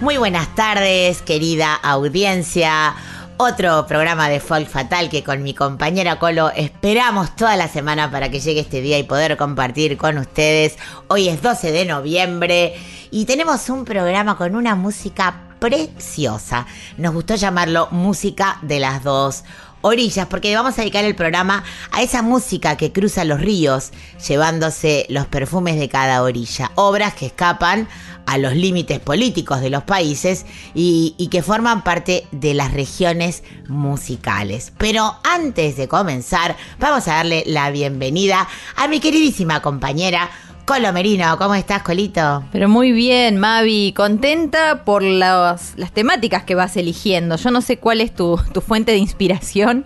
Muy buenas tardes, querida audiencia. Otro programa de Folk Fatal que con mi compañera Colo esperamos toda la semana para que llegue este día y poder compartir con ustedes. Hoy es 12 de noviembre y tenemos un programa con una música preciosa. Nos gustó llamarlo Música de las dos orillas porque vamos a dedicar el programa a esa música que cruza los ríos llevándose los perfumes de cada orilla. Obras que escapan a los límites políticos de los países y, y que forman parte de las regiones musicales. Pero antes de comenzar, vamos a darle la bienvenida a mi queridísima compañera Colo Merino. ¿Cómo estás, Colito? Pero muy bien, Mavi, contenta por las, las temáticas que vas eligiendo. Yo no sé cuál es tu, tu fuente de inspiración,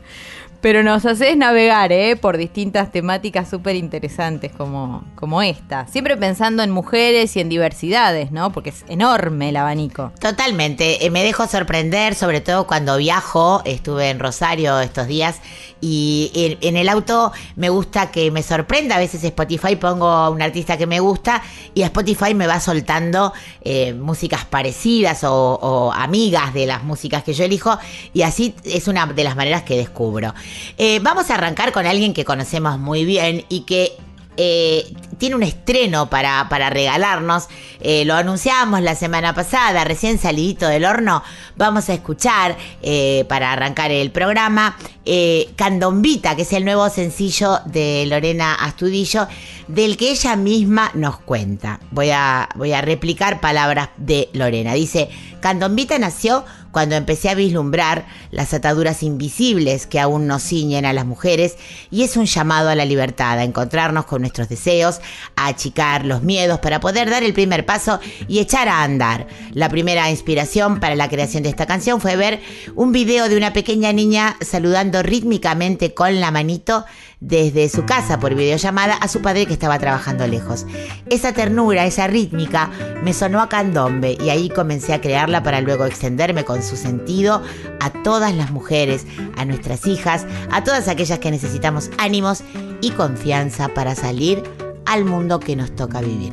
pero nos haces navegar ¿eh? por distintas temáticas súper interesantes como, como esta. Siempre pensando en mujeres y en diversidades, ¿no? Porque es enorme el abanico. Totalmente, eh, me dejo sorprender, sobre todo cuando viajo, estuve en Rosario estos días y en, el auto me gusta que me sorprenda, a veces Spotify pongo a un artista que me gusta y Spotify me va soltando eh, músicas parecidas o amigas de las músicas que yo elijo y así es una de las maneras que descubro. Eh, vamos a arrancar con alguien que conocemos muy bien y que eh, tiene un estreno para, para regalarnos. Eh, lo anunciábamos la semana pasada, recién salidito del horno. Vamos a escuchar eh, para arrancar el programa eh, Candombita, que es el nuevo sencillo de Lorena Astudillo, del que ella misma nos cuenta. Voy a, voy a replicar palabras de Lorena. Dice, Candombita nació cuando empecé a vislumbrar las ataduras invisibles que aún nos ciñen a las mujeres y es un llamado a la libertad, a encontrarnos con nuestros deseos, achicar los miedos para poder dar el primer paso y echar a andar. La primera inspiración para la creación de esta canción fue ver un video de una pequeña niña saludando rítmicamente con la manito desde su casa por videollamada a su padre que estaba trabajando lejos. Esa ternura, esa rítmica, me sonó a candombe y ahí comencé a crearla para luego extenderme con su sentido a todas las mujeres, a nuestras hijas, a todas aquellas que necesitamos ánimos y confianza para salir al mundo que nos toca vivir.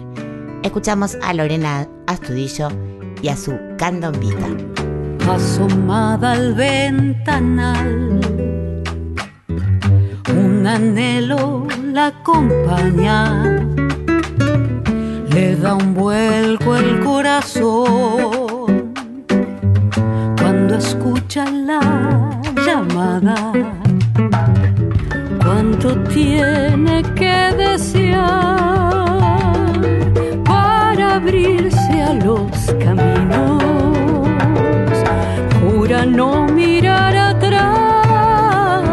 Escuchamos a Lorena Astudillo y a su candombita. asomada al ventanal. Un anhelo la acompaña, le da un vuelco el corazón cuando escucha la llamada. Cuánto tiene que desear para abrirse a los caminos. Jura no mirar atrás,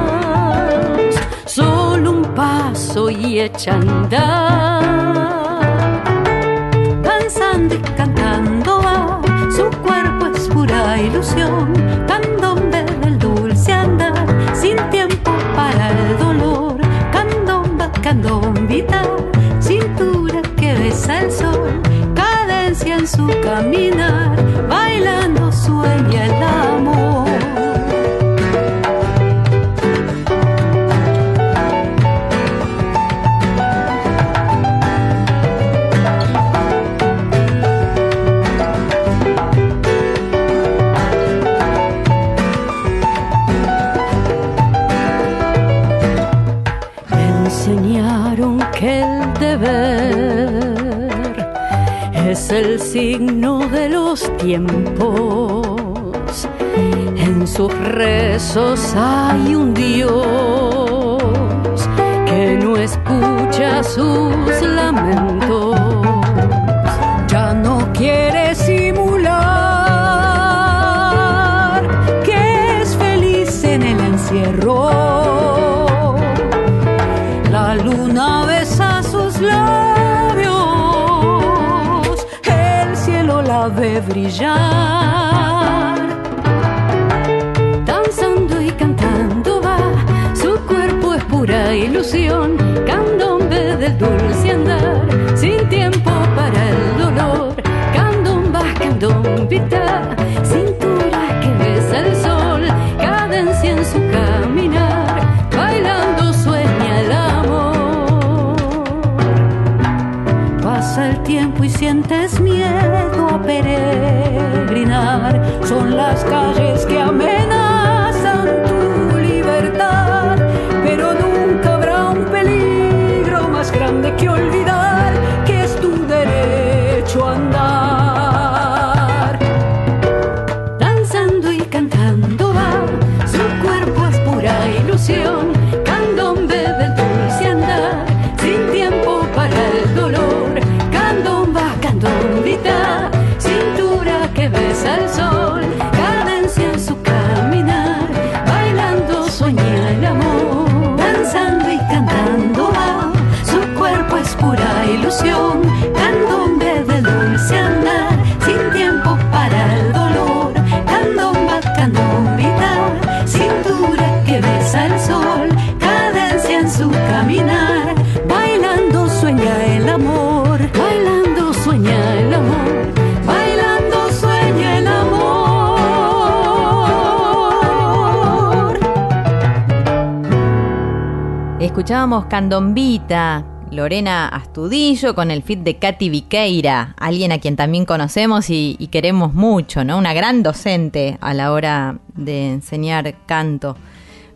solo un paso y echa andar, danzando y cantando su cuerpo es pura ilusión, candombe candomba, candombita, cintura que besa el sol, cadencia en su caminar, bailando tiempos. En sus rezos hay un Dios que no escucha sus lamentos. Danzando y cantando va, su cuerpo es pura ilusión, candombe del dulce andar, sin tiempo para el dolor. Candomba, candombita, cintura que besa el sol, cadencia en su caminar, bailando sueña el amor. Pasa el tiempo y sientes miedo peregrinar. Son las calles que amenazan tu libertad. Pero nunca habrá un peligro más grande que olvidar que es tu derecho a andar. Danzando y cantando Escuchábamos Candombita, Lorena Astudillo con el fit de Katy Viqueira, alguien a quien también conocemos y, y queremos mucho, ¿no? Una gran docente a la hora de enseñar canto.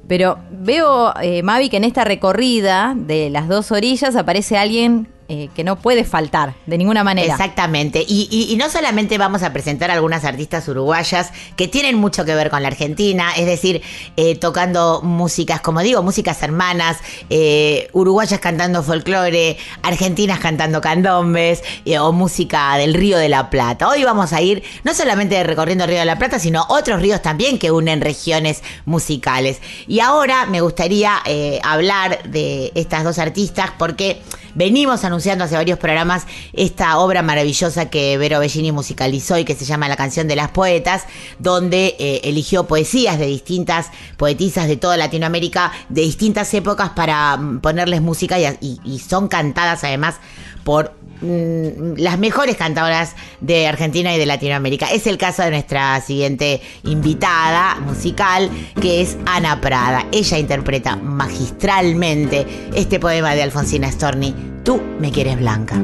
Pero veo, eh, Mavi, que en esta recorrida de las dos orillas aparece alguien eh, que no puede faltar de ninguna manera. Exactamente. Y, no solamente vamos a presentar algunas artistas uruguayas que tienen mucho que ver con la Argentina, es decir, eh, tocando músicas, como digo, músicas hermanas, eh, uruguayas cantando folclore, argentinas cantando candombes o música del Río de la Plata. Hoy vamos a ir no solamente recorriendo el Río de la Plata, sino otros ríos también que unen regiones musicales. Y ahora me gustaría hablar de estas dos artistas porque venimos anunciando hace varios programas esta obra maravillosa que Vero Bellini musicalizó y que se llama La canción de las poetas, donde eh, eligió poesías de distintas poetisas de toda Latinoamérica, de distintas épocas para mm, ponerles música y, son cantadas además por las mejores cantadoras de Argentina y de Latinoamérica. Es el caso de nuestra siguiente invitada musical, que es Ana Prada. Ella interpreta magistralmente este poema de Alfonsina Storni, Tú me quieres blanca.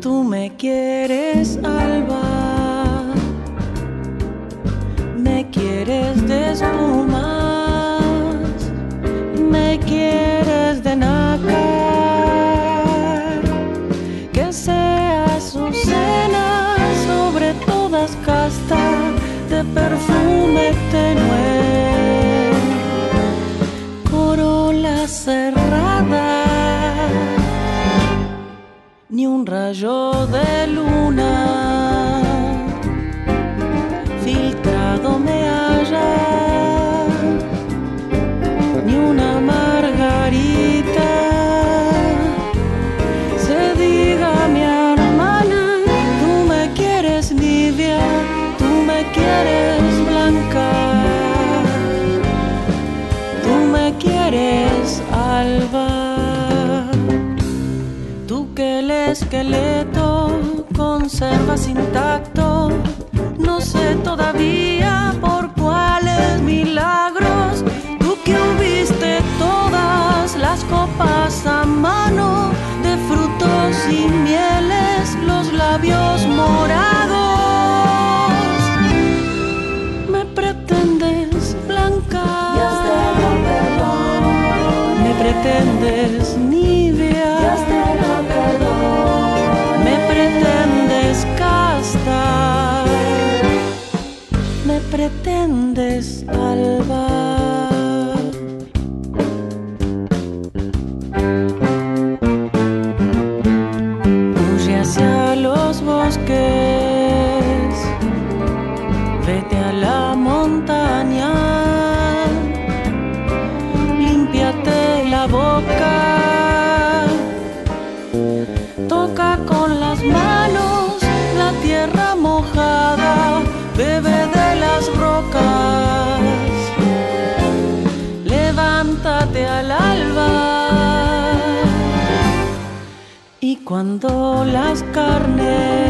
Tú me quieres alba, me quieres de espumas, me quieres de nácar, perfume tenue, corola cerrada ni un rayo de luna filtrado me haya, esqueleto conservas intacto, no sé todavía por cuáles milagros. Tú que hubiste todas las copas a mano de frutos y mieles, los labios morados. Pretendes alba. Cuando las carnes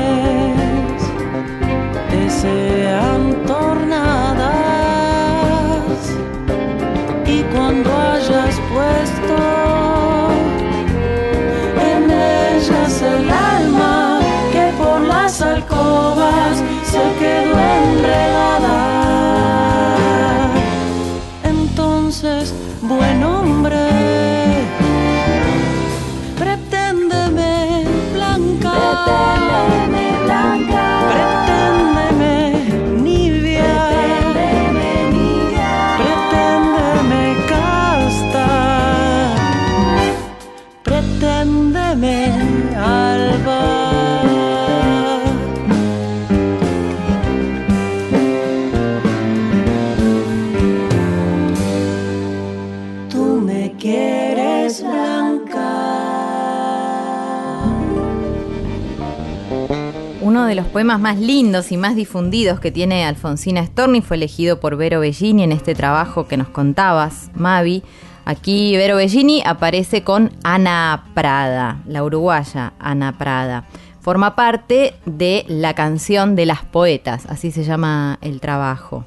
poemas más lindos y más difundidos que tiene Alfonsina Storni fue elegido por Vero Bellini en este trabajo que nos contabas, Mavi. Aquí Vero Bellini aparece con Ana Prada, la uruguaya Ana Prada. Forma parte de la canción de las poetas, así se llama el trabajo.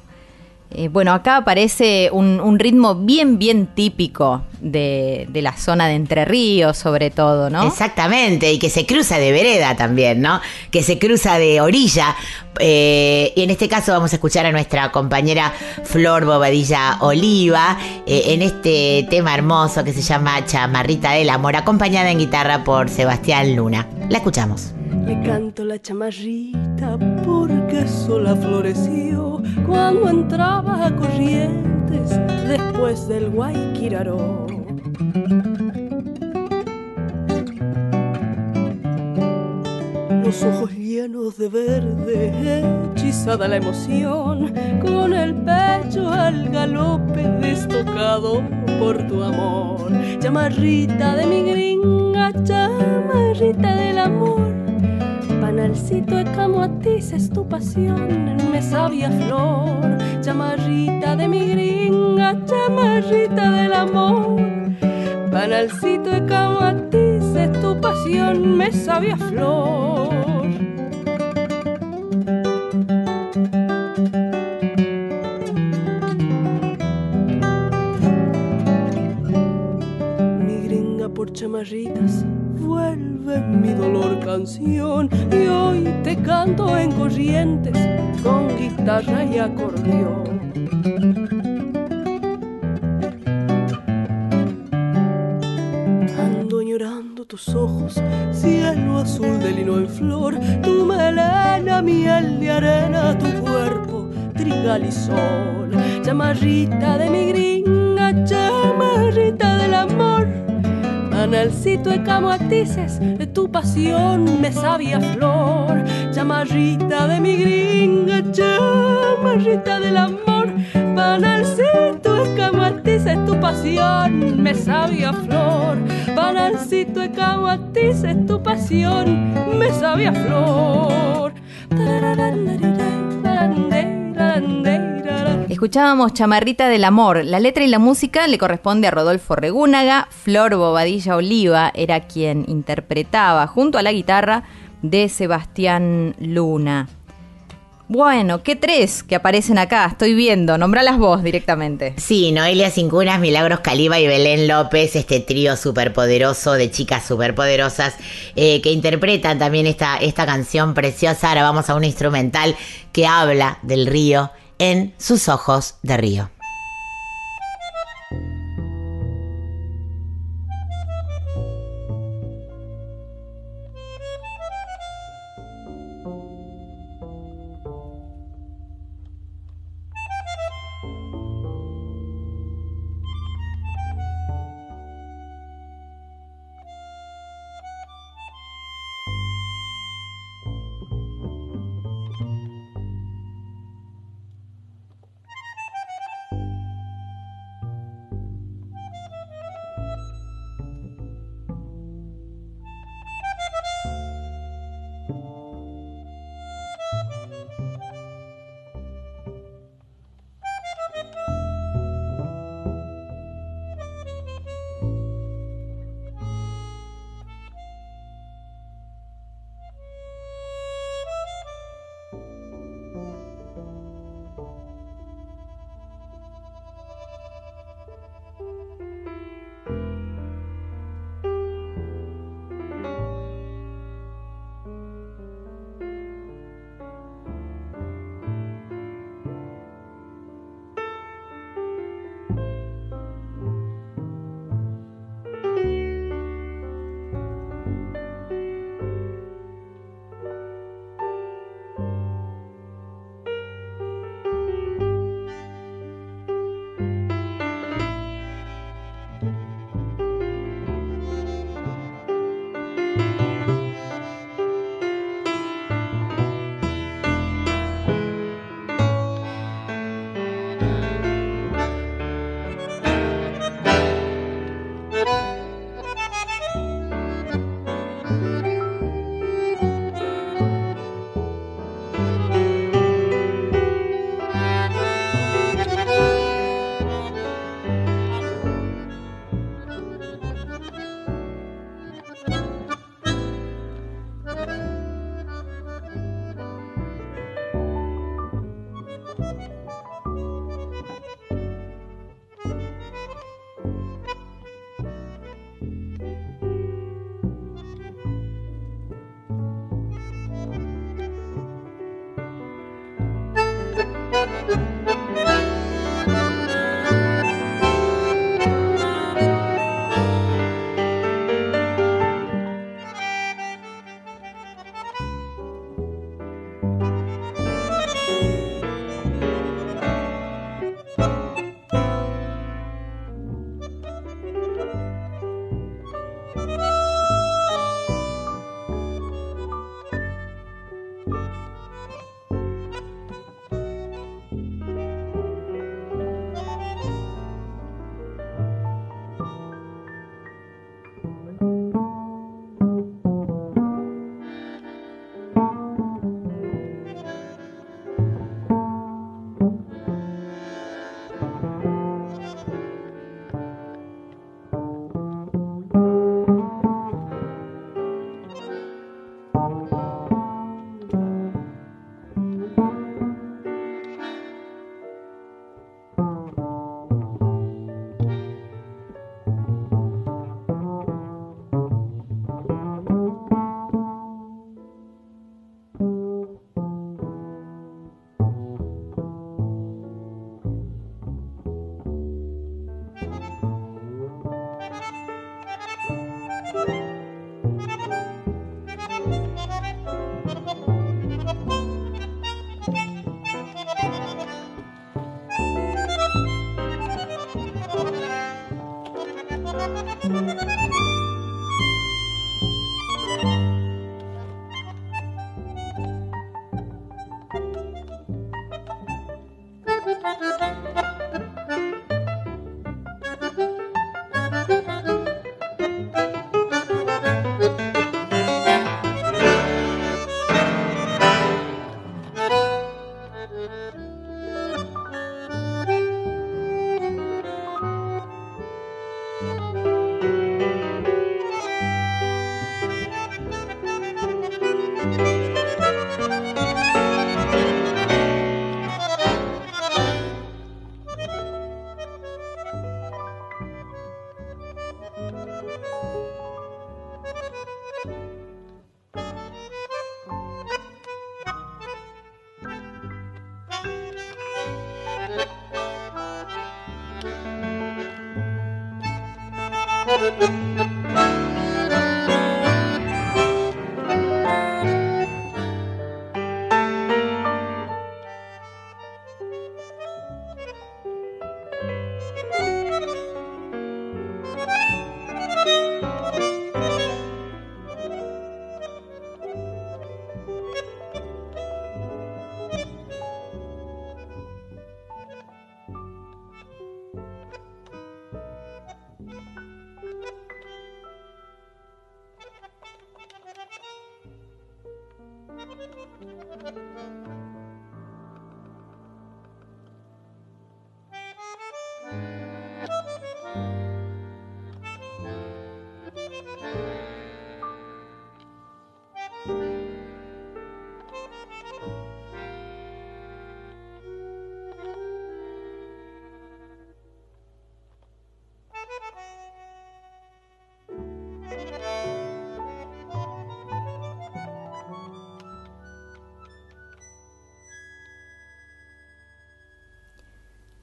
Eh, bueno, acá aparece un, ritmo bien, bien típico de, de la zona de Entre Ríos, sobre todo, ¿no? Exactamente, y que se cruza de vereda también, ¿no? Que se cruza de orilla. Eh, y en este caso vamos a escuchar a nuestra compañera Flor Bobadilla Oliva eh, en este tema hermoso que se llama Chamarrita del Amor, acompañada en guitarra por Sebastián Luna. La escuchamos. Le canto la chamarrita porque sola floreció cuando entraba a Corrientes después del Guayquiraró. Los ojos llenos de verde, hechizada la emoción, con el pecho al galope destocado por tu amor. Chamarrita de mi gringa, chamarrita del amor. Panalcito de camotis es tu pasión, me sabia flor. Chamarrita de mi gringa, chamarrita del amor. Panalcito de camotis es tu pasión, me sabia flor. Mi gringa por chamarritas, vuelve mi dolor canción y hoy te canto en corrientes con guitarra y acordeón. Ando llorando tus ojos, cielo azul de lino en flor, tu melena, miel de arena, tu cuerpo, trigal y sol. Chamarrita de mi gringa, chamarrita del amor. Analcito de camoatices, de tu pasión me sabia flor. Chamarrita de mi gringa, chamarrita del amor. Panalcito de camoatices, tu pasión me sabia flor. Panalcito de camoatices, tu pasión me sabia flor. Escuchábamos Chamarrita del Amor. La letra y la música le corresponde a Rodolfo Regúnaga. Flor Bobadilla Oliva era quien interpretaba junto a la guitarra de Sebastián Luna. Bueno, ¿qué tres que aparecen acá? Estoy viendo. Nombralas vos directamente. Sí, Noelia Cincunas, Milagros Caliba y Belén López, este trío superpoderoso de chicas superpoderosas eh, que interpretan también esta, esta canción preciosa. Ahora vamos a un instrumental que habla del río en sus ojos de río.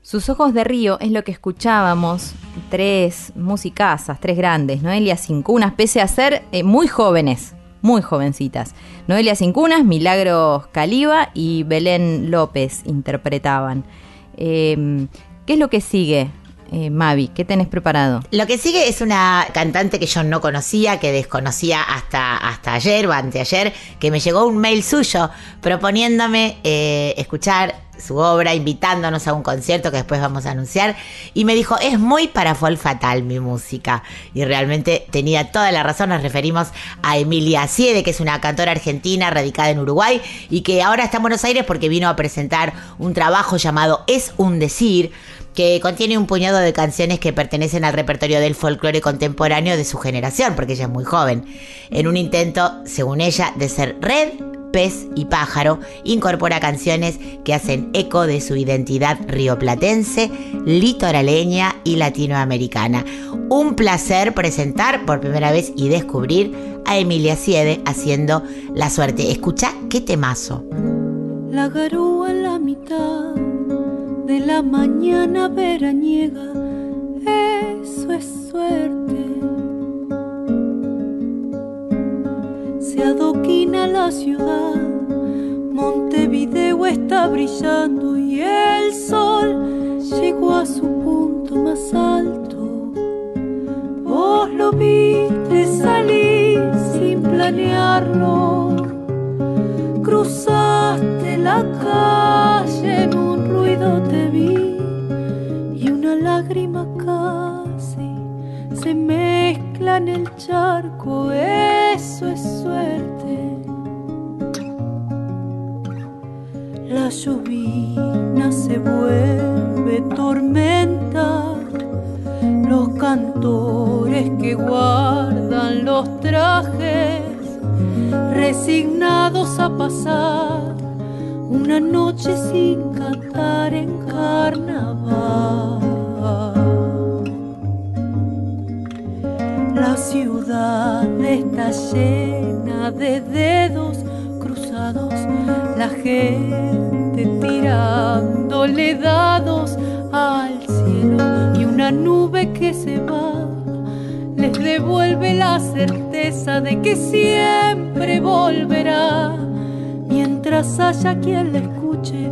Sus ojos de río es lo que escuchábamos, tres musicazas, tres grandes, Noelia Cincunas, pese a ser eh, muy jóvenes, muy jovencitas. Noelia Cincunas, Milagros Caliba y Belén López interpretaban. Eh, ¿Qué es lo que sigue, eh, Mavi? ¿Qué tenés preparado? Lo que sigue es una cantante que yo no conocía, que desconocía hasta, hasta ayer o anteayer, que me llegó un mail suyo proponiéndome eh, escuchar su obra, invitándonos a un concierto que después vamos a anunciar, y me dijo, es muy para Fatal mi música. Y realmente tenía toda la razón, nos referimos a Emilia Siede, que es una cantora argentina radicada en Uruguay, y que ahora está en Buenos Aires porque vino a presentar un trabajo llamado Es un decir, que contiene un puñado de canciones que pertenecen al repertorio del folclore contemporáneo de su generación, porque ella es muy joven, en un intento, según ella, de ser red, pez y pájaro, incorpora canciones que hacen eco de su identidad rioplatense, litoraleña y latinoamericana. Un placer presentar por primera vez y descubrir a Emilia Siede haciendo La Suerte. Escucha qué temazo. La garúa en la mitad de la mañana veraniega, eso es suerte. Se adoquina la ciudad, Montevideo está brillando y el sol llegó a su punto más alto. Vos lo viste salir sin planearlo. Cruzaste la calle, en un ruido te vi y una lágrima casi se mezcla en el charco. Eso es suerte. La llovina se vuelve tormenta. Los cantores que guardan los trajes resignados a pasar una noche sin cantar en carnaval. La ciudad está llena de dedos cruzados, la gente tirándole dados al cielo y una nube que se va les devuelve la certeza de que siempre volverá mientras haya quien la escuche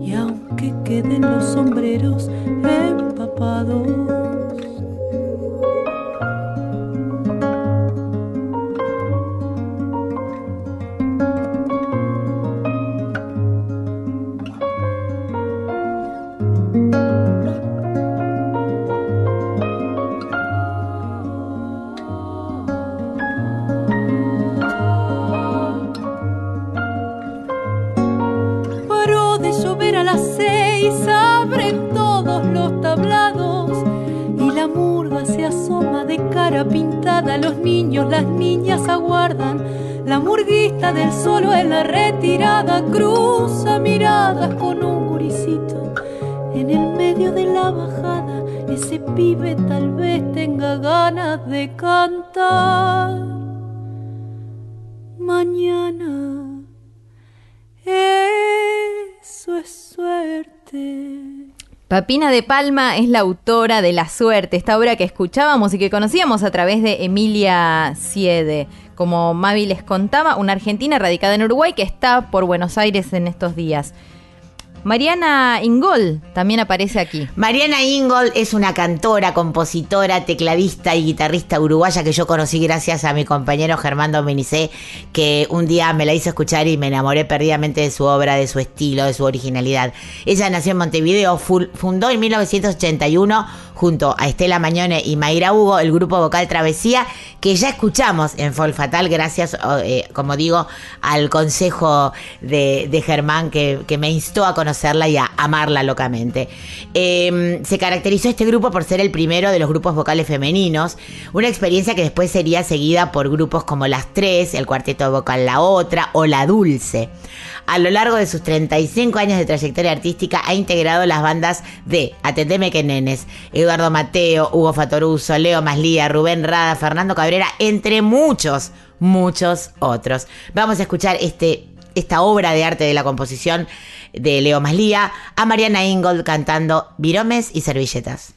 y aunque queden los sombreros empapados. Papina de Palma es la autora de La Suerte, esta obra que escuchábamos y que conocíamos a través de Emilia Siede. Como Mavi les contaba, una argentina radicada en Uruguay que está por Buenos Aires en estos días. Mariana Ingol también aparece aquí. Mariana Ingold es una cantora, compositora, tecladista y guitarrista uruguaya que yo conocí gracias a mi compañero Germán Dominicé, que un día me la hizo escuchar y me enamoré perdidamente de su obra, de su estilo, de su originalidad. Ella nació en Montevideo, fu- fundó en 1981 junto a Estela Mañone y Mayra Hugo el grupo vocal Travesía, que ya escuchamos en Folk Fatal gracias, eh, como digo, al consejo de, Germán que, que me instó a conocerla y a amarla locamente. Eh, se caracterizó este grupo por ser el primero de los grupos vocales femeninos, una experiencia que después sería seguida por grupos como Las Tres, el cuarteto vocal La Otra o La Dulce. A lo largo de sus 35 años de trayectoria artística ha integrado las bandas de Atendeme que Nenes, Eduardo Mateo, Hugo Fatoruso, Leo Maslía, Rubén Rada, Fernando Cabrera, entre muchos, muchos otros. Vamos a escuchar este, esta obra de arte de la composición de Leo Maslía a Mariana Ingold cantando Viromes y Servilletas.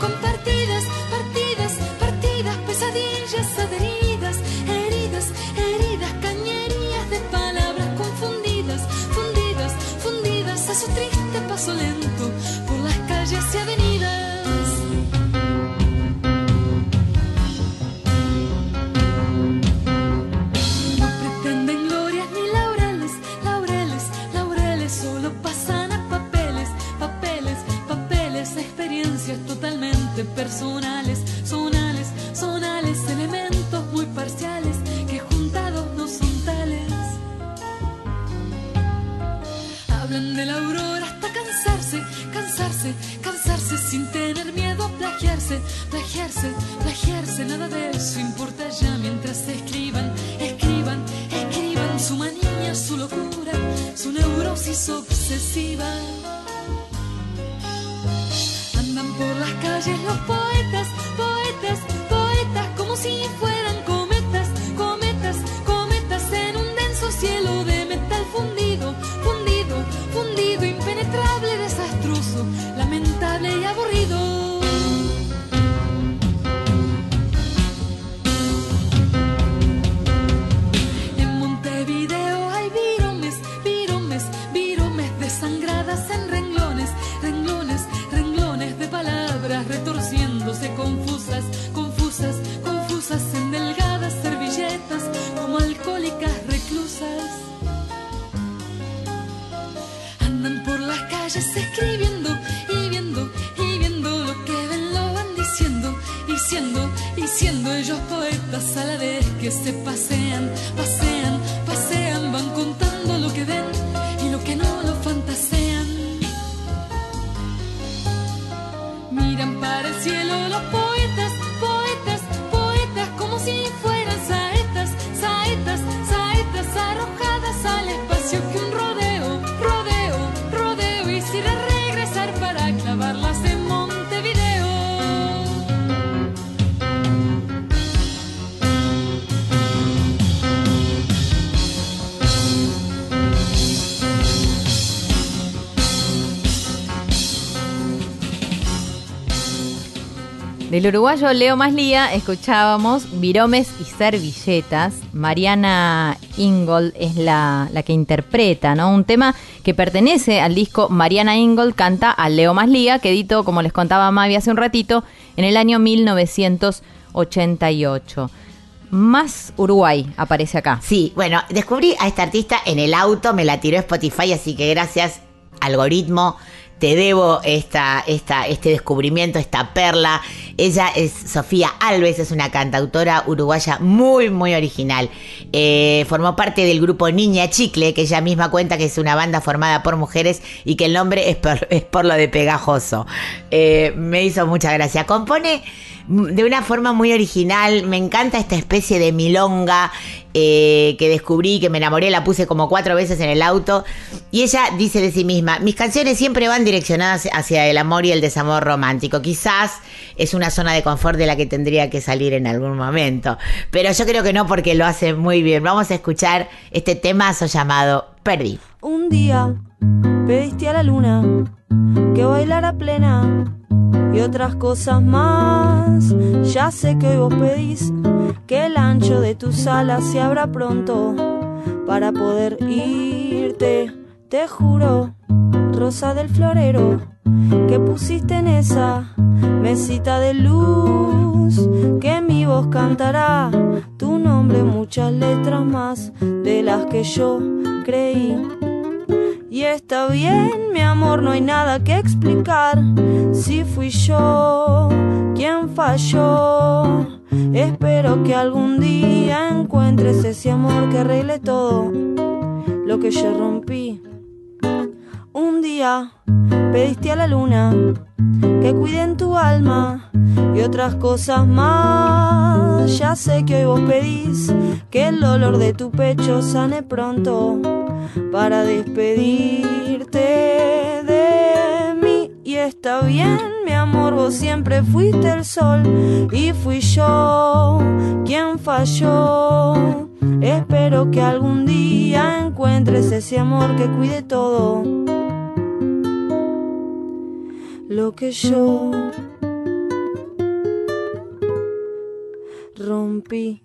compartilhe personales, sonales, sonales, elementos muy parciales que juntados no son tales. Hablan de la aurora hasta cansarse, cansarse, cansarse sin tener miedo a plagiarse, plagiarse, plagiarse. Nada de eso importa ya mientras escriban, escriban, escriban su manía, su locura, su neurosis obsesiva. Por las calles Del uruguayo Leo Maslía escuchábamos Viromes y Servilletas. Mariana Ingold es la, la que interpreta, ¿no? Un tema que pertenece al disco Mariana Ingold canta a Leo Maslía, que editó, como les contaba Mavi hace un ratito, en el año 1988. Más Uruguay aparece acá. Sí, bueno, descubrí a esta artista en el auto, me la tiró Spotify, así que gracias, algoritmo, te debo esta, esta, este descubrimiento, esta perla. Ella es Sofía Alves, es una cantautora uruguaya muy, muy original. Eh, formó parte del grupo Niña Chicle, que ella misma cuenta que es una banda formada por mujeres y que el nombre es por, lo de pegajoso. Eh, me hizo mucha gracia. Compone de una forma muy original. Me encanta esta especie de milonga eh, que descubrí, que me enamoré, la puse como cuatro veces en el auto. Y ella dice de sí misma, mis canciones siempre van direccionadas hacia el amor y el desamor romántico. Quizás es una zona de confort de la que tendría que salir en algún momento. Pero yo creo que no porque lo hace muy bien. Vamos a escuchar este temazo llamado Perdí. Un día pediste a la luna que bailara plena y otras cosas más. Ya sé que hoy vos pedís que el ancho de tus alas se abra pronto para poder irte. Te juro, rosa del florero, que pusiste en esa mesita de luz, que mi voz cantará tu nombre, muchas letras más de las que yo creí. Y está bien, mi amor, no hay nada que explicar. Si fui yo quien falló, espero que algún día encuentres ese amor que arregle todo lo que yo rompí. Un día pediste a la luna que cuide en tu alma y otras cosas más. Ya sé que hoy vos pedís que el dolor de tu pecho sane pronto para despedirte de mí. Y está bien, mi amor, vos siempre fuiste el sol y fui yo quien falló. Espero que algún día encuentres ese amor que cuide todo lo que yo rompí.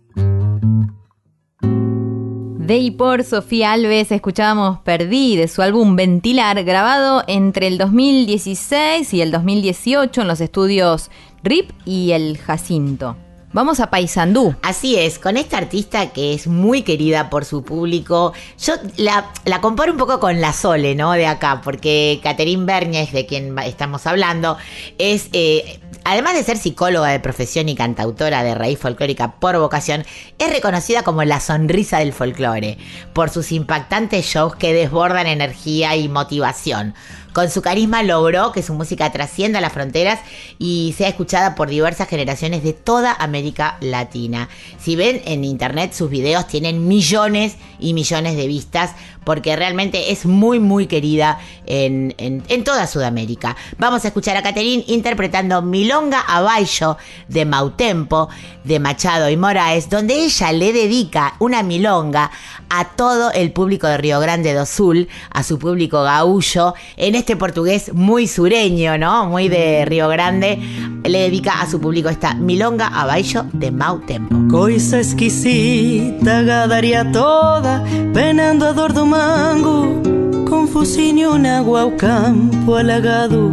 De y por Sofía Alves escuchábamos Perdí de su álbum Ventilar, grabado entre el 2016 y el 2018 en los estudios RIP y el Jacinto. Vamos a Paysandú. Así es, con esta artista que es muy querida por su público, yo la, la comparo un poco con la Sole, ¿no? De acá, porque Catherine Bernies, de quien estamos hablando, es... Eh, Además de ser psicóloga de profesión y cantautora de raíz folclórica por vocación, es reconocida como la sonrisa del folclore, por sus impactantes shows que desbordan energía y motivación. Con su carisma logró que su música trascienda las fronteras y sea escuchada por diversas generaciones de toda América Latina. Si ven en internet sus videos tienen millones y millones de vistas porque realmente es muy muy querida en, en- en toda Sudamérica. Vamos a escuchar a Caterín interpretando Milonga Abaixo de Mautempo de Machado y Moraes, donde ella le dedica una milonga a todo el público de Río Grande do Sul, a su público gaullo, en este portugués muy sureño, ¿no? Muy de Río Grande, le dedica a su público esta milonga abaixo de Mautempo. Coisa esquisita, gadaria toda, penando a dor do mango, con fusinho na água ao campo alagado.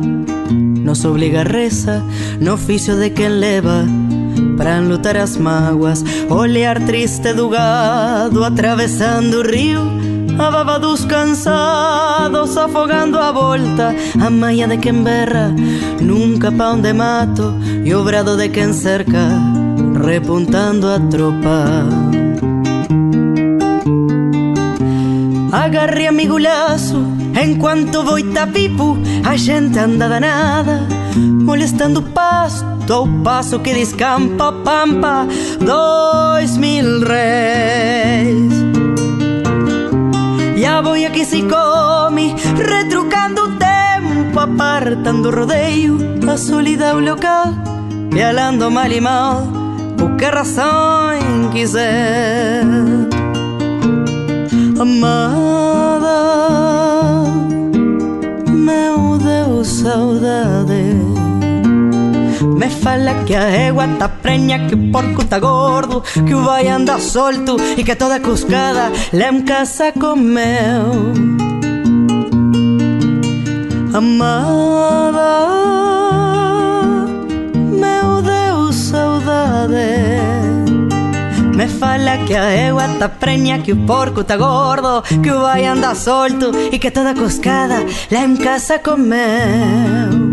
Nos obliga a reza, no oficio de quen leva, para enlutar as mágoas, olhar triste do gado, atravesando o rio, a cansados, afogando a volta, a maia de quen berra, nunca pa onde mato, e o brado de quen cerca, repuntando a tropa. Agarre amigo laço, enquanto vou Itapipo, a gente anda danada, molestando pasto ao passo que descampa a pampa, dois mil réis. E a boia que se come, retrucando tempo, apartando o rodeio, a solidão local, pialando mal e mal, que razão quiser. Amada, meu Deus, saudade. Me fala que a égua tá prenha, que o porco tá gordo, que o vai solto e que toda cuscada em casa comeu. Amada, meu Deus, saudade. Me fala que a égua tá prenha, que o porco tá gordo, que o vai andar solto e que toda cuscada lá em casa comeu.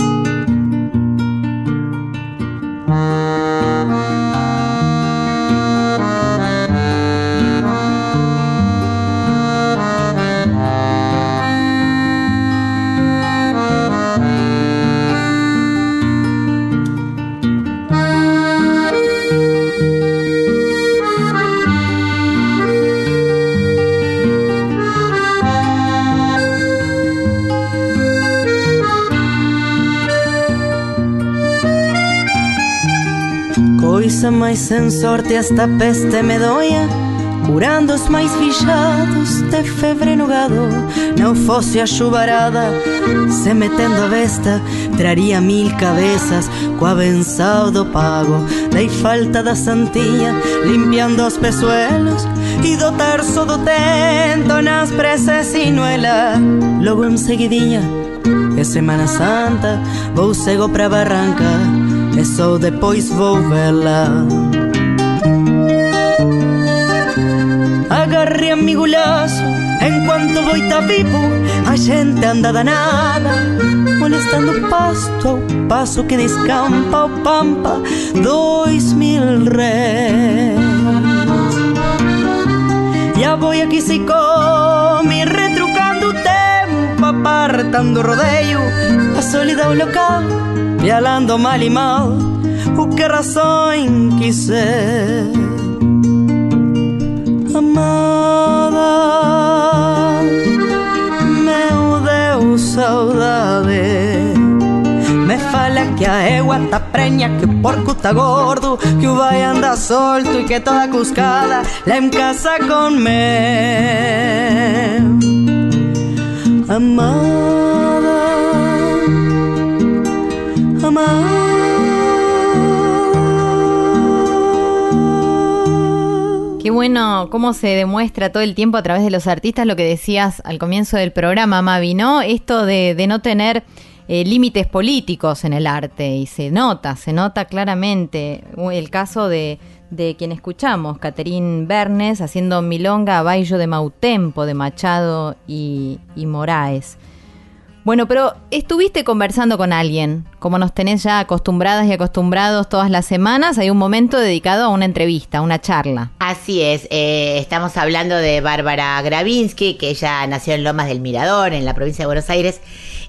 Mais en sorte esta peste medonha Curando os mais vijados de febre no gado. Não fosse Se metendo a besta Traría mil cabezas Coa benção do pago. Dei falta da santinha Limpiando os pezuelos E do terço do tento Nas preces sinuela Logo em seguidinha É Semana Santa Vou cego pra barranca e só depois vou vê-la. Agarre a mi gulazo, enquanto boita vivo, a xente anda danada, molestando o pasto ao paso que descampa o pampa dois mil réis. E a boia se come retrucando o tempo, apartando o rodeio, a solidão local Vialando mal e mal O que razão quiser Amada Meu Deus, saudade Me fala que a égua tá prenha Que o porco tá gordo Que o vai anda solto E que toda cuscada La em casa con me. Amada Qué bueno cómo se demuestra todo el tiempo a través de los artistas lo que decías al comienzo del programa, Mavi, ¿no? Esto de, no tener eh, límites políticos en el arte y se nota, se nota claramente el caso de, de quien escuchamos, Caterín Bernes haciendo Milonga a Baillo de Mautempo de Machado y, y Moraes. Bueno, pero estuviste conversando con alguien, como nos tenés ya acostumbradas y acostumbrados todas las semanas, hay un momento dedicado a una entrevista, a una charla. Así es, eh, estamos hablando de Bárbara Gravinsky, que ella nació en Lomas del Mirador, en la provincia de Buenos Aires,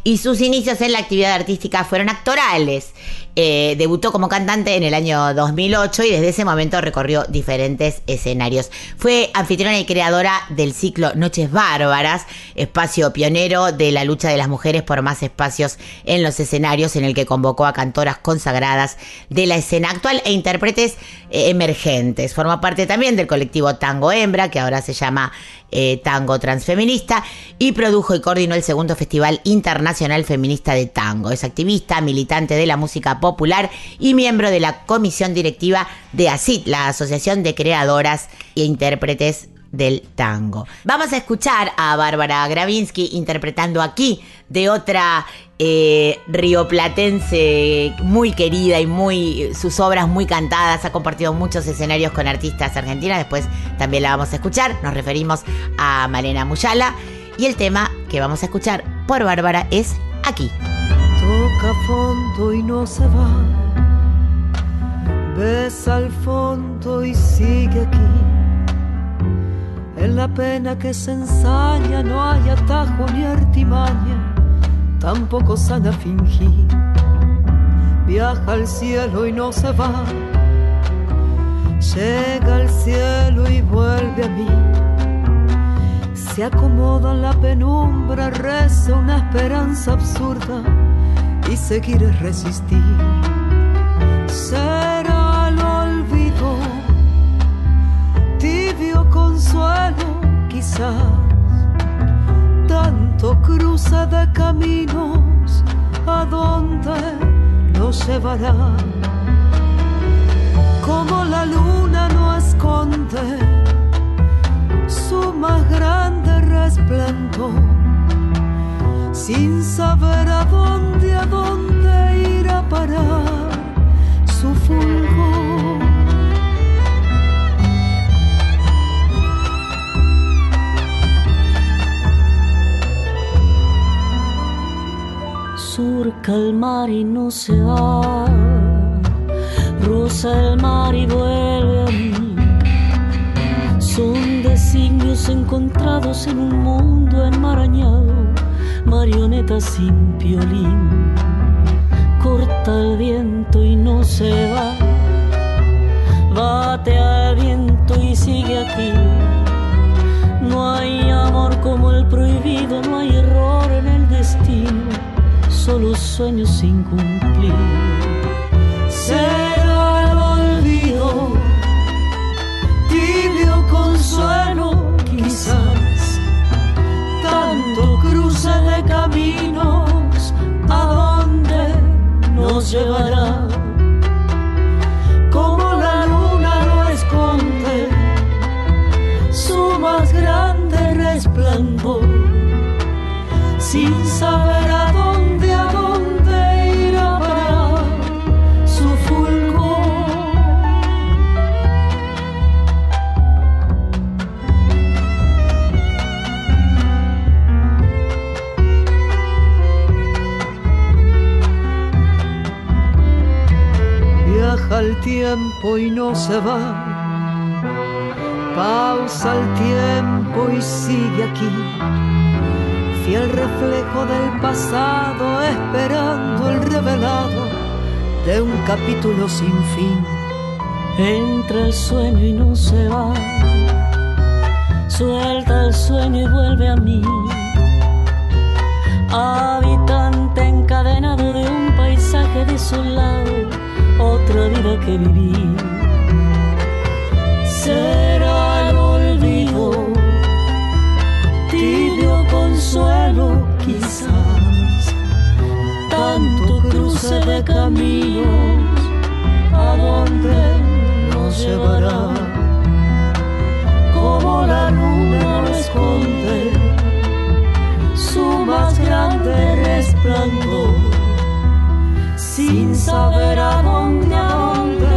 y sus inicios en la actividad artística fueron actorales. Eh, debutó como cantante en el año 2008 y desde ese momento recorrió diferentes escenarios. Fue anfitriona y creadora del ciclo Noches Bárbaras, espacio pionero de la lucha de las mujeres por más espacios en los escenarios, en el que convocó a cantoras consagradas de la escena actual e intérpretes eh, emergentes. Forma parte también del colectivo Tango Hembra, que ahora se llama eh, Tango Transfeminista, y produjo y coordinó el segundo Festival Internacional Feminista de Tango. Es activista, militante de la música popular y miembro de la comisión directiva de ACIT, la Asociación de Creadoras e Intérpretes del tango. Vamos a escuchar a Bárbara Gravinsky interpretando aquí de otra eh, rioplatense muy querida y muy sus obras muy cantadas. Ha compartido muchos escenarios con artistas argentinas. Después también la vamos a escuchar. Nos referimos a Malena Muyala. Y el tema que vamos a escuchar por Bárbara es aquí. Toca fondo y no se va. Besa al fondo y sigue aquí. En la pena que se ensaña no hay atajo ni artimaña, tampoco sana fingir. Viaja al cielo y no se va. Llega al cielo y vuelve a mí. Se acomoda en la penumbra, reza una esperanza absurda y seguir es resistir. Consuelo quizás, tanto cruza de caminos, a dónde nos llevará. Como la luna no esconde su más grande resplandor sin saber a dónde, a dónde ir a parar su fulgor. Surca el mar y no se va, roza el mar y vuelve a mí. Son designios encontrados en un mundo enmarañado, marionetas sin violín. Corta el viento y no se va, bate al viento y sigue aquí. No hay amor como el prohibido, no hay error en el destino, solo sueño sin cumplir. Será el olvido, tibio consuelo quizás, tanto cruce de caminos, ¿a dónde nos llevará? Como la luna lo esconde, su más grande resplandor, sin saber y no se va. Pausa el tiempo y sigue aquí. Fiel reflejo del pasado, esperando el revelado de un capítulo sin fin. Entra el sueño y no se va. Suelta el sueño y vuelve a mí. Habitante encadenado de un paisaje desolado, otra vida que viví. Será el olvido, tibio consuelo quizás, tanto cruce de caminos, a dónde nos llevará, como la luna lo esconde su más grande resplandor, sin saber a dónde, a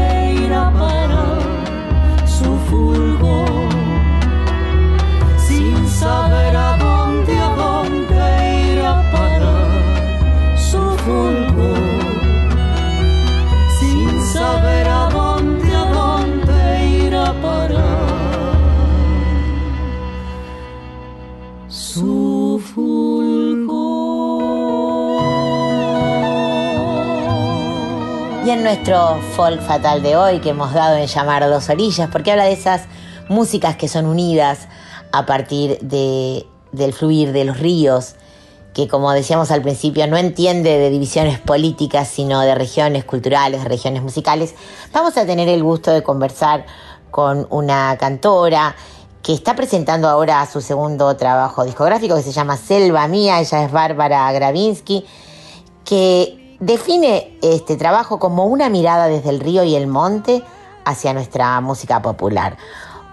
nuestro folk fatal de hoy, que hemos dado en llamar Dos Orillas, porque habla de esas músicas que son unidas a partir de, del fluir de los ríos, que como decíamos al principio no entiende de divisiones políticas, sino de regiones culturales, regiones musicales, vamos a tener el gusto de conversar con una cantora que está presentando ahora su segundo trabajo discográfico que se llama Selva Mía, ella es Bárbara Gravinsky, que define este trabajo como una mirada desde el río y el monte hacia nuestra música popular.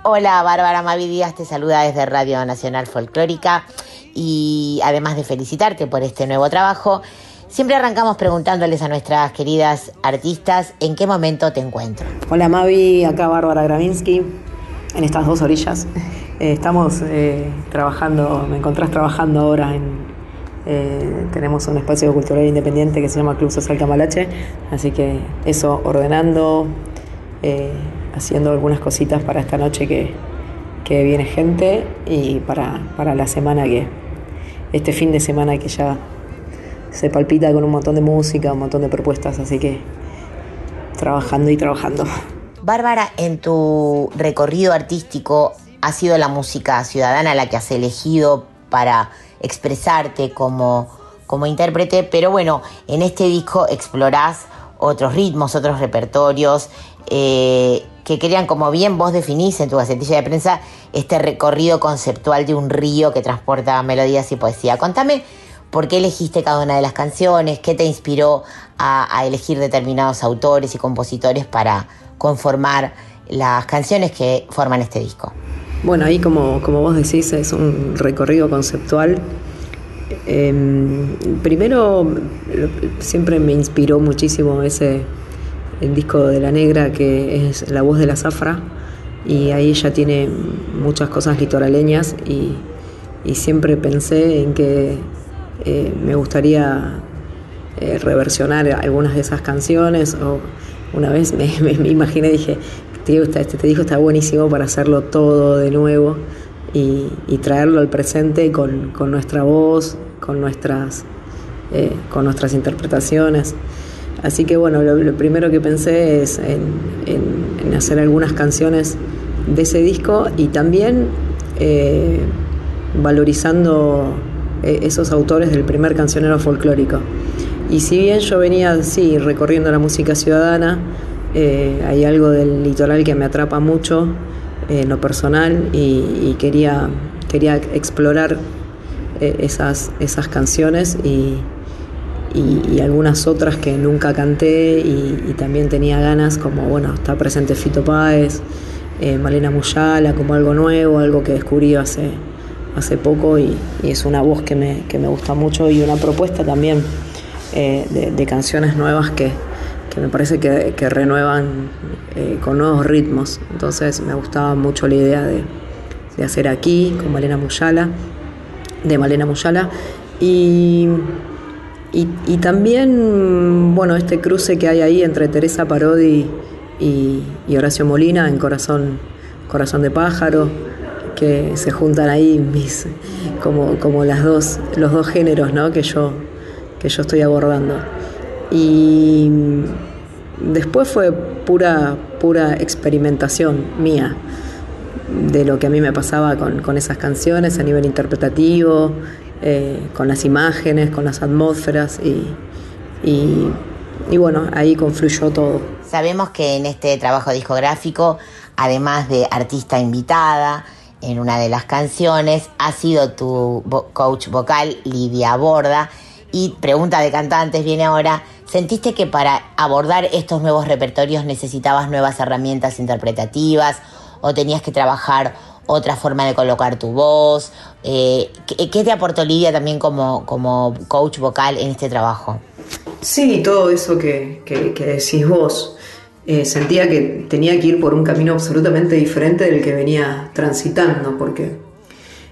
Hola Bárbara Mavi Díaz, te saluda desde Radio Nacional Folclórica y además de felicitarte por este nuevo trabajo, siempre arrancamos preguntándoles a nuestras queridas artistas en qué momento te encuentro. Hola Mavi, acá Bárbara Gravinsky, en estas dos orillas. Eh, estamos eh, trabajando, me encontrás trabajando ahora en, eh, tenemos un espacio cultural independiente que se llama Club Social Camalache, así que eso, ordenando, eh, haciendo algunas cositas para esta noche que, que viene gente y para, para, la semana que, este fin de semana que ya se palpita con un montón de música, un montón de propuestas, así que trabajando y trabajando. Bárbara, en tu recorrido artístico ha sido la música ciudadana la que has elegido para expresarte como, como intérprete, pero bueno, en este disco explorás otros ritmos, otros repertorios, eh, que crean, como bien vos definís en tu gacetilla de prensa, este recorrido conceptual de un río que transporta melodías y poesía. Contame por qué elegiste cada una de las canciones, qué te inspiró a, a elegir determinados autores y compositores para conformar las canciones que forman este disco. Bueno, ahí como, como vos decís, es un recorrido conceptual. Eh, primero, siempre me inspiró muchísimo ese el disco de La Negra, que es La voz de la zafra, y ahí ella tiene muchas cosas litoraleñas, y, y siempre pensé en que eh, me gustaría eh, reversionar algunas de esas canciones, o una vez me, me, me imaginé, dije, este, este disco está buenísimo para hacerlo todo de nuevo y, y traerlo al presente con, con, nuestra voz, con nuestras, eh, con nuestras interpretaciones. Así que bueno, lo, lo primero que pensé es en, en, en, hacer algunas canciones de ese disco y también eh, valorizando eh, esos autores del primer cancionero folclórico. Y si bien yo venía, sí, recorriendo la música ciudadana, eh, hay algo del litoral que me atrapa mucho eh, en lo personal y, quería, quería explorar eh, esas, esas canciones y, y, algunas otras que nunca canté y, también tenía ganas, como bueno, está presente Fito Páez, Malena Muyala, como algo nuevo, algo que descubrí hace, hace poco y, es una voz que me, que me gusta mucho y una propuesta también de canciones nuevas que, que me parece que, renuevan eh, con nuevos ritmos. Entonces me gustaba mucho la idea de, de, hacer aquí con Malena Muyala, de Malena Muyala. Y y, también, bueno, este cruce que hay ahí entre Teresa Parodi y, Horacio Molina en Corazón, Corazón de Pájaro, que se juntan ahí mis, como, como las dos, los dos géneros ¿no? que, yo, que yo estoy abordando. Y después fue pura, pura experimentación mía de lo que a mí me pasaba con, esas canciones a nivel interpretativo, eh, con las imágenes, con las atmósferas y, y, bueno, ahí confluyó todo. Sabemos que en este trabajo discográfico, además de artista invitada, en una de las canciones, ha sido tu coach vocal Lidia Borda. Y pregunta de cantantes viene ahora, ¿sentiste que para abordar estos nuevos repertorios necesitabas nuevas herramientas interpretativas o tenías que trabajar otra forma de colocar tu voz? Eh, ¿qué, te aportó Lidia también como, como coach vocal en este trabajo? Sí, todo eso que, decís vos. Eh, sentía que tenía que ir por un camino absolutamente diferente del que venía transitando, porque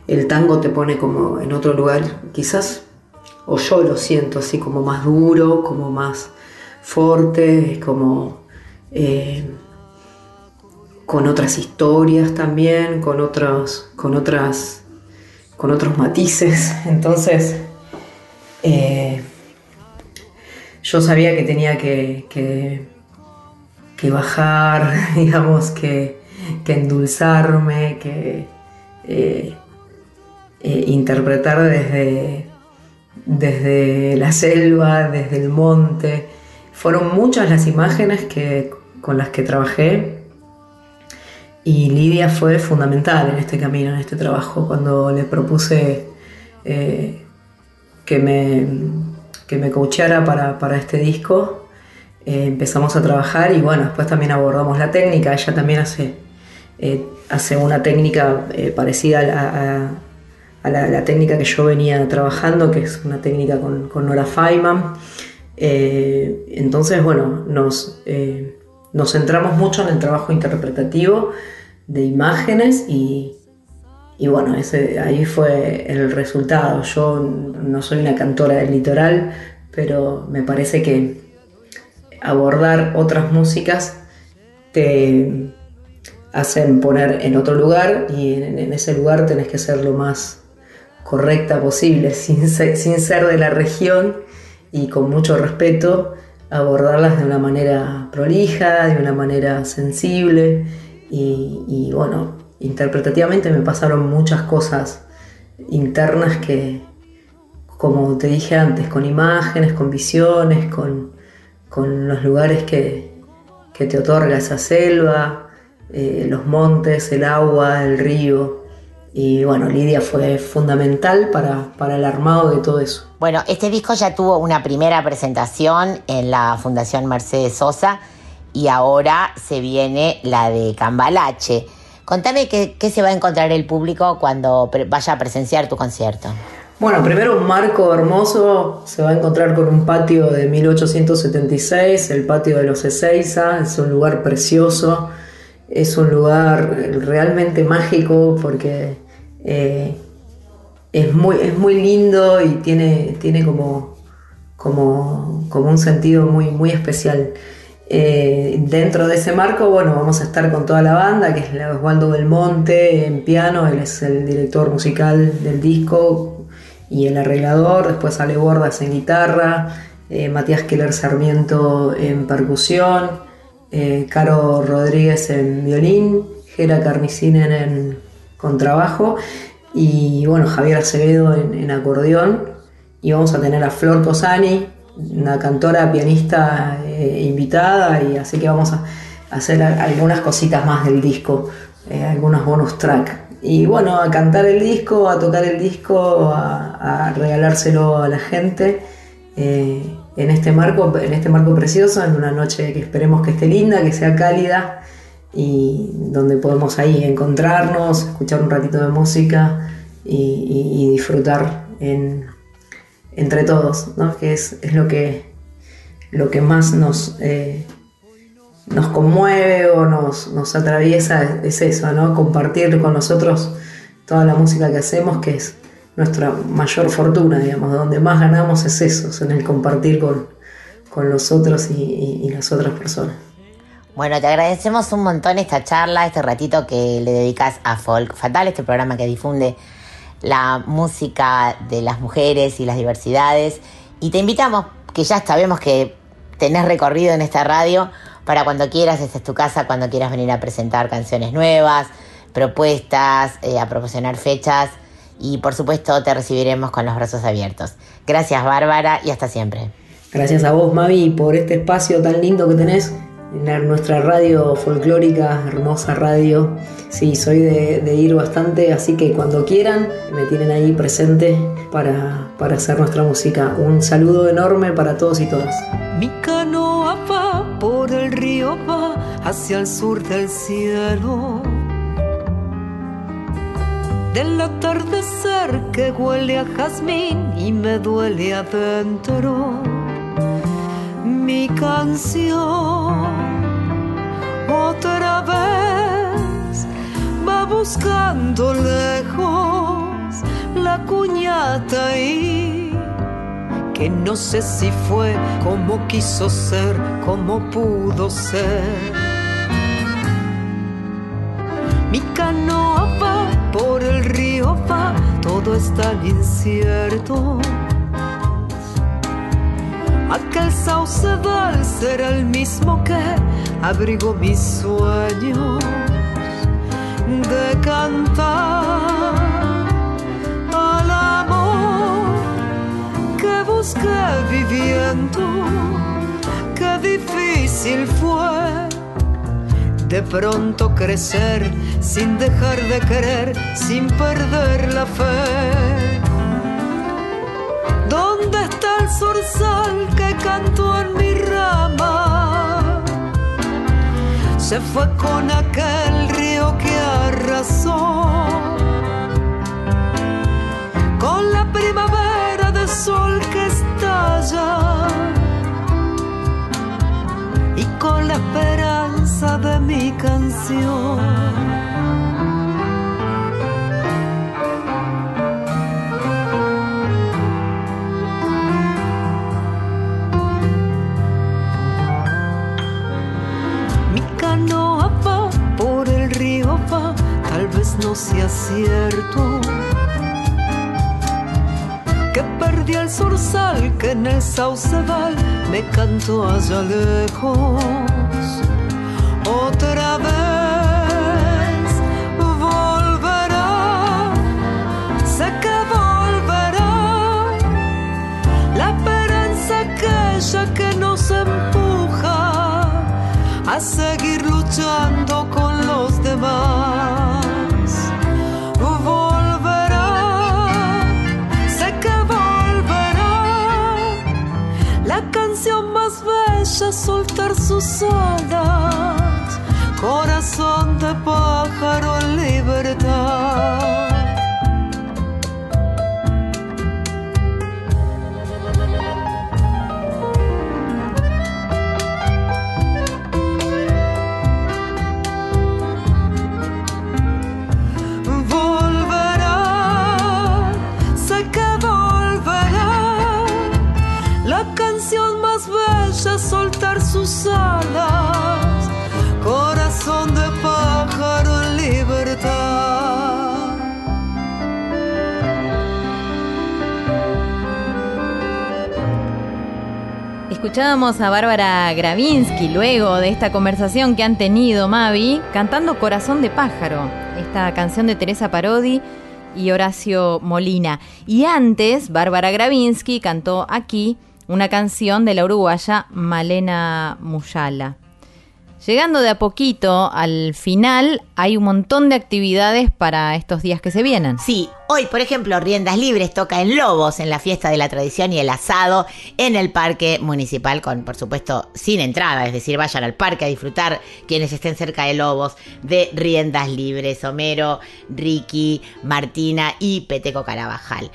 el tango te pone como en otro lugar, quizás, o yo lo siento así como más duro, como más fuerte, como eh, con otras historias también, con otros, con otras, con otros matices. Entonces, eh, yo sabía que tenía que, que, bajar, digamos, que, endulzarme, que eh, interpretar desde, desde la selva, desde el monte. Fueron muchas las imágenes que, con las que trabajé y Lidia fue fundamental en este camino, en este trabajo, cuando le propuse eh, que, me, que me coachara para, este disco. Eh, empezamos a trabajar y bueno, después también abordamos la técnica. Ella también hace, eh, hace una técnica parecida a, la, técnica que yo venía trabajando, que es una técnica con, con Nora Feynman. entonces, bueno, nos, nos centramos mucho en el trabajo interpretativo de imágenes y, bueno, ese, ahí fue el resultado. Yo no soy una cantora del litoral, pero me parece que abordar otras músicas te hacen poner en otro lugar y en, ese lugar tenés que ser más correcta posible, sin ser de la región y con mucho respeto, abordarlas de una manera prolija, de una manera sensible y, bueno, interpretativamente me pasaron muchas cosas internas que, como te dije antes, con imágenes, con visiones, con, los lugares que, te otorga esa selva, eh, los montes, el agua, el río. Y bueno, Lidia fue fundamental para, para, el armado de todo eso. Bueno, este disco ya tuvo una primera presentación en la Fundación Mercedes Sosa y ahora se viene la de Cambalache. Contame qué, se va a encontrar el público cuando vaya a presenciar tu concierto. Bueno, primero un marco hermoso, se va a encontrar con un patio de 1876, el patio de los Ezeiza, es un lugar precioso, es un lugar realmente mágico porque eh, es, muy, es muy lindo y tiene, tiene como, como, como un sentido muy, muy especial. Eh, dentro de ese marco, bueno, vamos a estar con toda la banda, que es Osvaldo Belmonte en piano, él es el director musical del disco y el arreglador, después Ale Bordas en guitarra, eh, Matías Keller Sarmiento en percusión, Caro Rodríguez en violín, Gera Carnicinen en contrabajo y bueno, Javier Acevedo en, en acordeón. Y vamos a tener a Flor Cosani una cantora pianista eh, invitada. Y así que vamos a hacer algunas cositas más del disco, eh, algunos bonus track. Y bueno, a cantar el disco, a tocar el disco, a, regalárselo a la gente eh, en, este marco, en este marco precioso, en una noche que esperemos que esté linda, que sea cálida y donde podemos ahí encontrarnos, escuchar un ratito de música y disfrutar en, entre todos, ¿no? que es, lo, que, lo que más nos, eh, nos conmueve o nos, nos atraviesa, es, eso, ¿no? compartir con nosotros toda la música que hacemos, que es nuestra mayor fortuna, digamos, donde más ganamos es eso, es en el compartir con, con los otros y las otras personas. Bueno, te agradecemos un montón esta charla, este ratito que le dedicas a Folk Fatal, este programa que difunde la música de las mujeres y las diversidades. Y te invitamos, que ya sabemos que tenés recorrido en esta radio, para cuando quieras, esta es tu casa, cuando quieras venir a presentar canciones nuevas, propuestas, eh, a proporcionar fechas. Y por supuesto te recibiremos con los brazos abiertos. Gracias Bárbara y hasta siempre. Gracias a vos, Mavi, por este espacio tan lindo que tenés en nuestra radio folclórica, hermosa radio. Sí, soy de, de ir bastante, así que cuando quieran me tienen ahí presente para, para hacer nuestra música. Un saludo enorme para todos y todas. Mi canoa va por el río, va hacia el sur del cielo. Del atardecer que huele a jazmín y me duele adentro. Mi canción otra vez va buscando lejos la cuñata y que no sé si fue como quiso ser, como pudo ser. Mi canoa va por el río, va, todo es tan incierto. Aquel saucedal será el mismo que abrigó mis sueños de cantar al amor que busqué viviendo, qué difícil fue de pronto crecer sin dejar de querer, sin perder la fe. ¿Dónde está el zorzal que cantó en mi rama? Se fue con aquel río que arrasó con la primavera de sol que estalla y con la esperanza de mi canción. No sea cierto que perdí el zorzal que en el saucedal me cantó allá lejos. Otra vez volverá, sé que volverá la esperanza aquella que nos empuja a seguir luchando sus alas, corazón de pájaro libertad. Escuchábamos a Bárbara Gravinsky luego de esta conversación que han tenido Mavi cantando Corazón de Pájaro, esta canción de Teresa Parodi y Horacio Molina. Y antes, Bárbara Gravinsky cantó aquí una canción de la uruguaya Malena Muyala. Llegando de a poquito al final, hay un montón de actividades para estos días que se vienen. Sí, hoy, por ejemplo, Riendas Libres toca en Lobos, en la fiesta de la tradición y el asado, en el parque municipal, con, por supuesto, sin entrada, es decir, vayan al parque a disfrutar quienes estén cerca de Lobos de Riendas Libres, Homero, Ricky, Martina y Peteco Carabajal.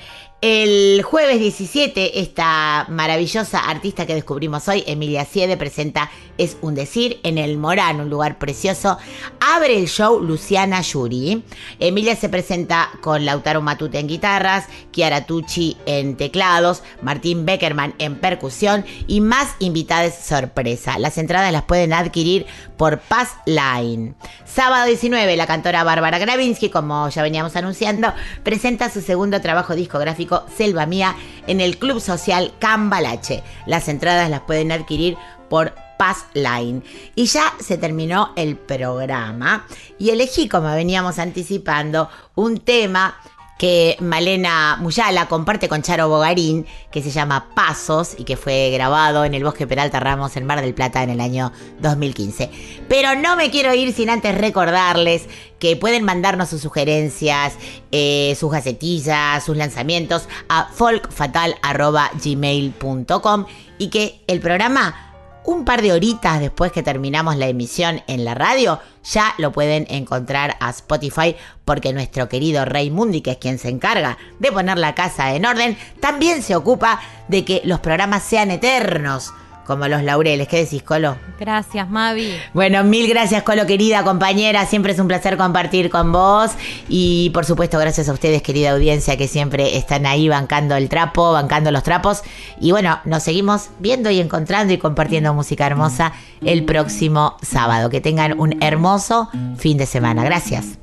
El jueves 17, esta maravillosa artista que descubrimos hoy, Emilia Siede, presenta Es un decir en el Morán, un lugar precioso. Abre el show Luciana Yuri. Emilia se presenta con Lautaro Matute en guitarras, Chiara Tucci en teclados, Martín Beckerman en percusión y más invitadas sorpresa. Las entradas las pueden adquirir por Pass Line. Sábado 19, la cantora Bárbara Gravinsky, como ya veníamos anunciando, presenta su segundo trabajo discográfico Selva Mía en el Club Social Cambalache. Las entradas las pueden adquirir por Pass Line. Y ya se terminó el programa y elegí, como veníamos anticipando, un tema que Malena Muyala comparte con Charo Bogarín, que se llama Pasos y que fue grabado en el Bosque Peralta Ramos en Mar del Plata en el año 2015. Pero no me quiero ir sin antes recordarles que pueden mandarnos sus sugerencias, eh, sus gacetillas, sus lanzamientos a folkfatal.gmail.com y que el programa un par de horitas después que terminamos la emisión en la radio, ya lo pueden encontrar a Spotify porque nuestro querido Rey Mundi, que es quien se encarga de poner la casa en orden, también se ocupa de que los programas sean eternos como los laureles. ¿Qué decís, Colo? Gracias, Mavi. Bueno, mil gracias, Colo, querida compañera. Siempre es un placer compartir con vos. Y por supuesto, gracias a ustedes, querida audiencia, que siempre están ahí bancando el trapo, bancando los trapos. Y bueno, nos seguimos viendo y encontrando y compartiendo música hermosa el próximo sábado. Que tengan un hermoso fin de semana. Gracias.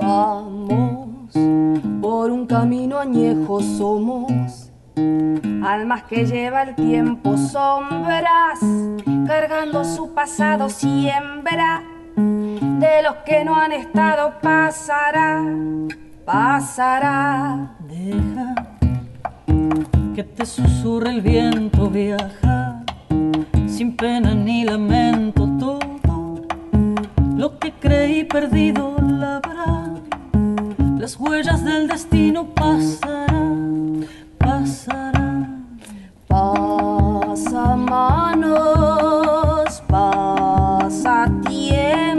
Vamos por un camino añejo somos Almas que lleva el tiempo sombras, cargando su pasado siembra. De los que no han estado pasará, pasará. Deja que te susurre el viento, viaja sin pena ni lamento todo. Lo que creí perdido labrá, las huellas del destino pasarán pasará. Pasa manos, pasa tiempo,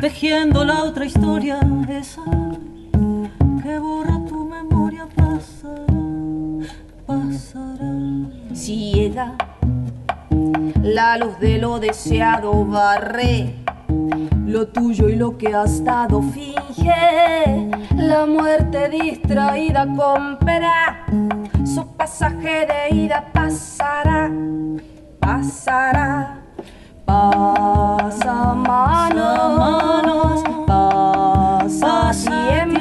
tejiendo la otra historia, esa que borra tu memoria, pasará, pasará. Ciega, la luz de lo deseado barré lo tuyo y lo que has dado finge la muerte distraída compra su pasaje de ida pasará pasará Pasamanos, pasamanos, pasamanos.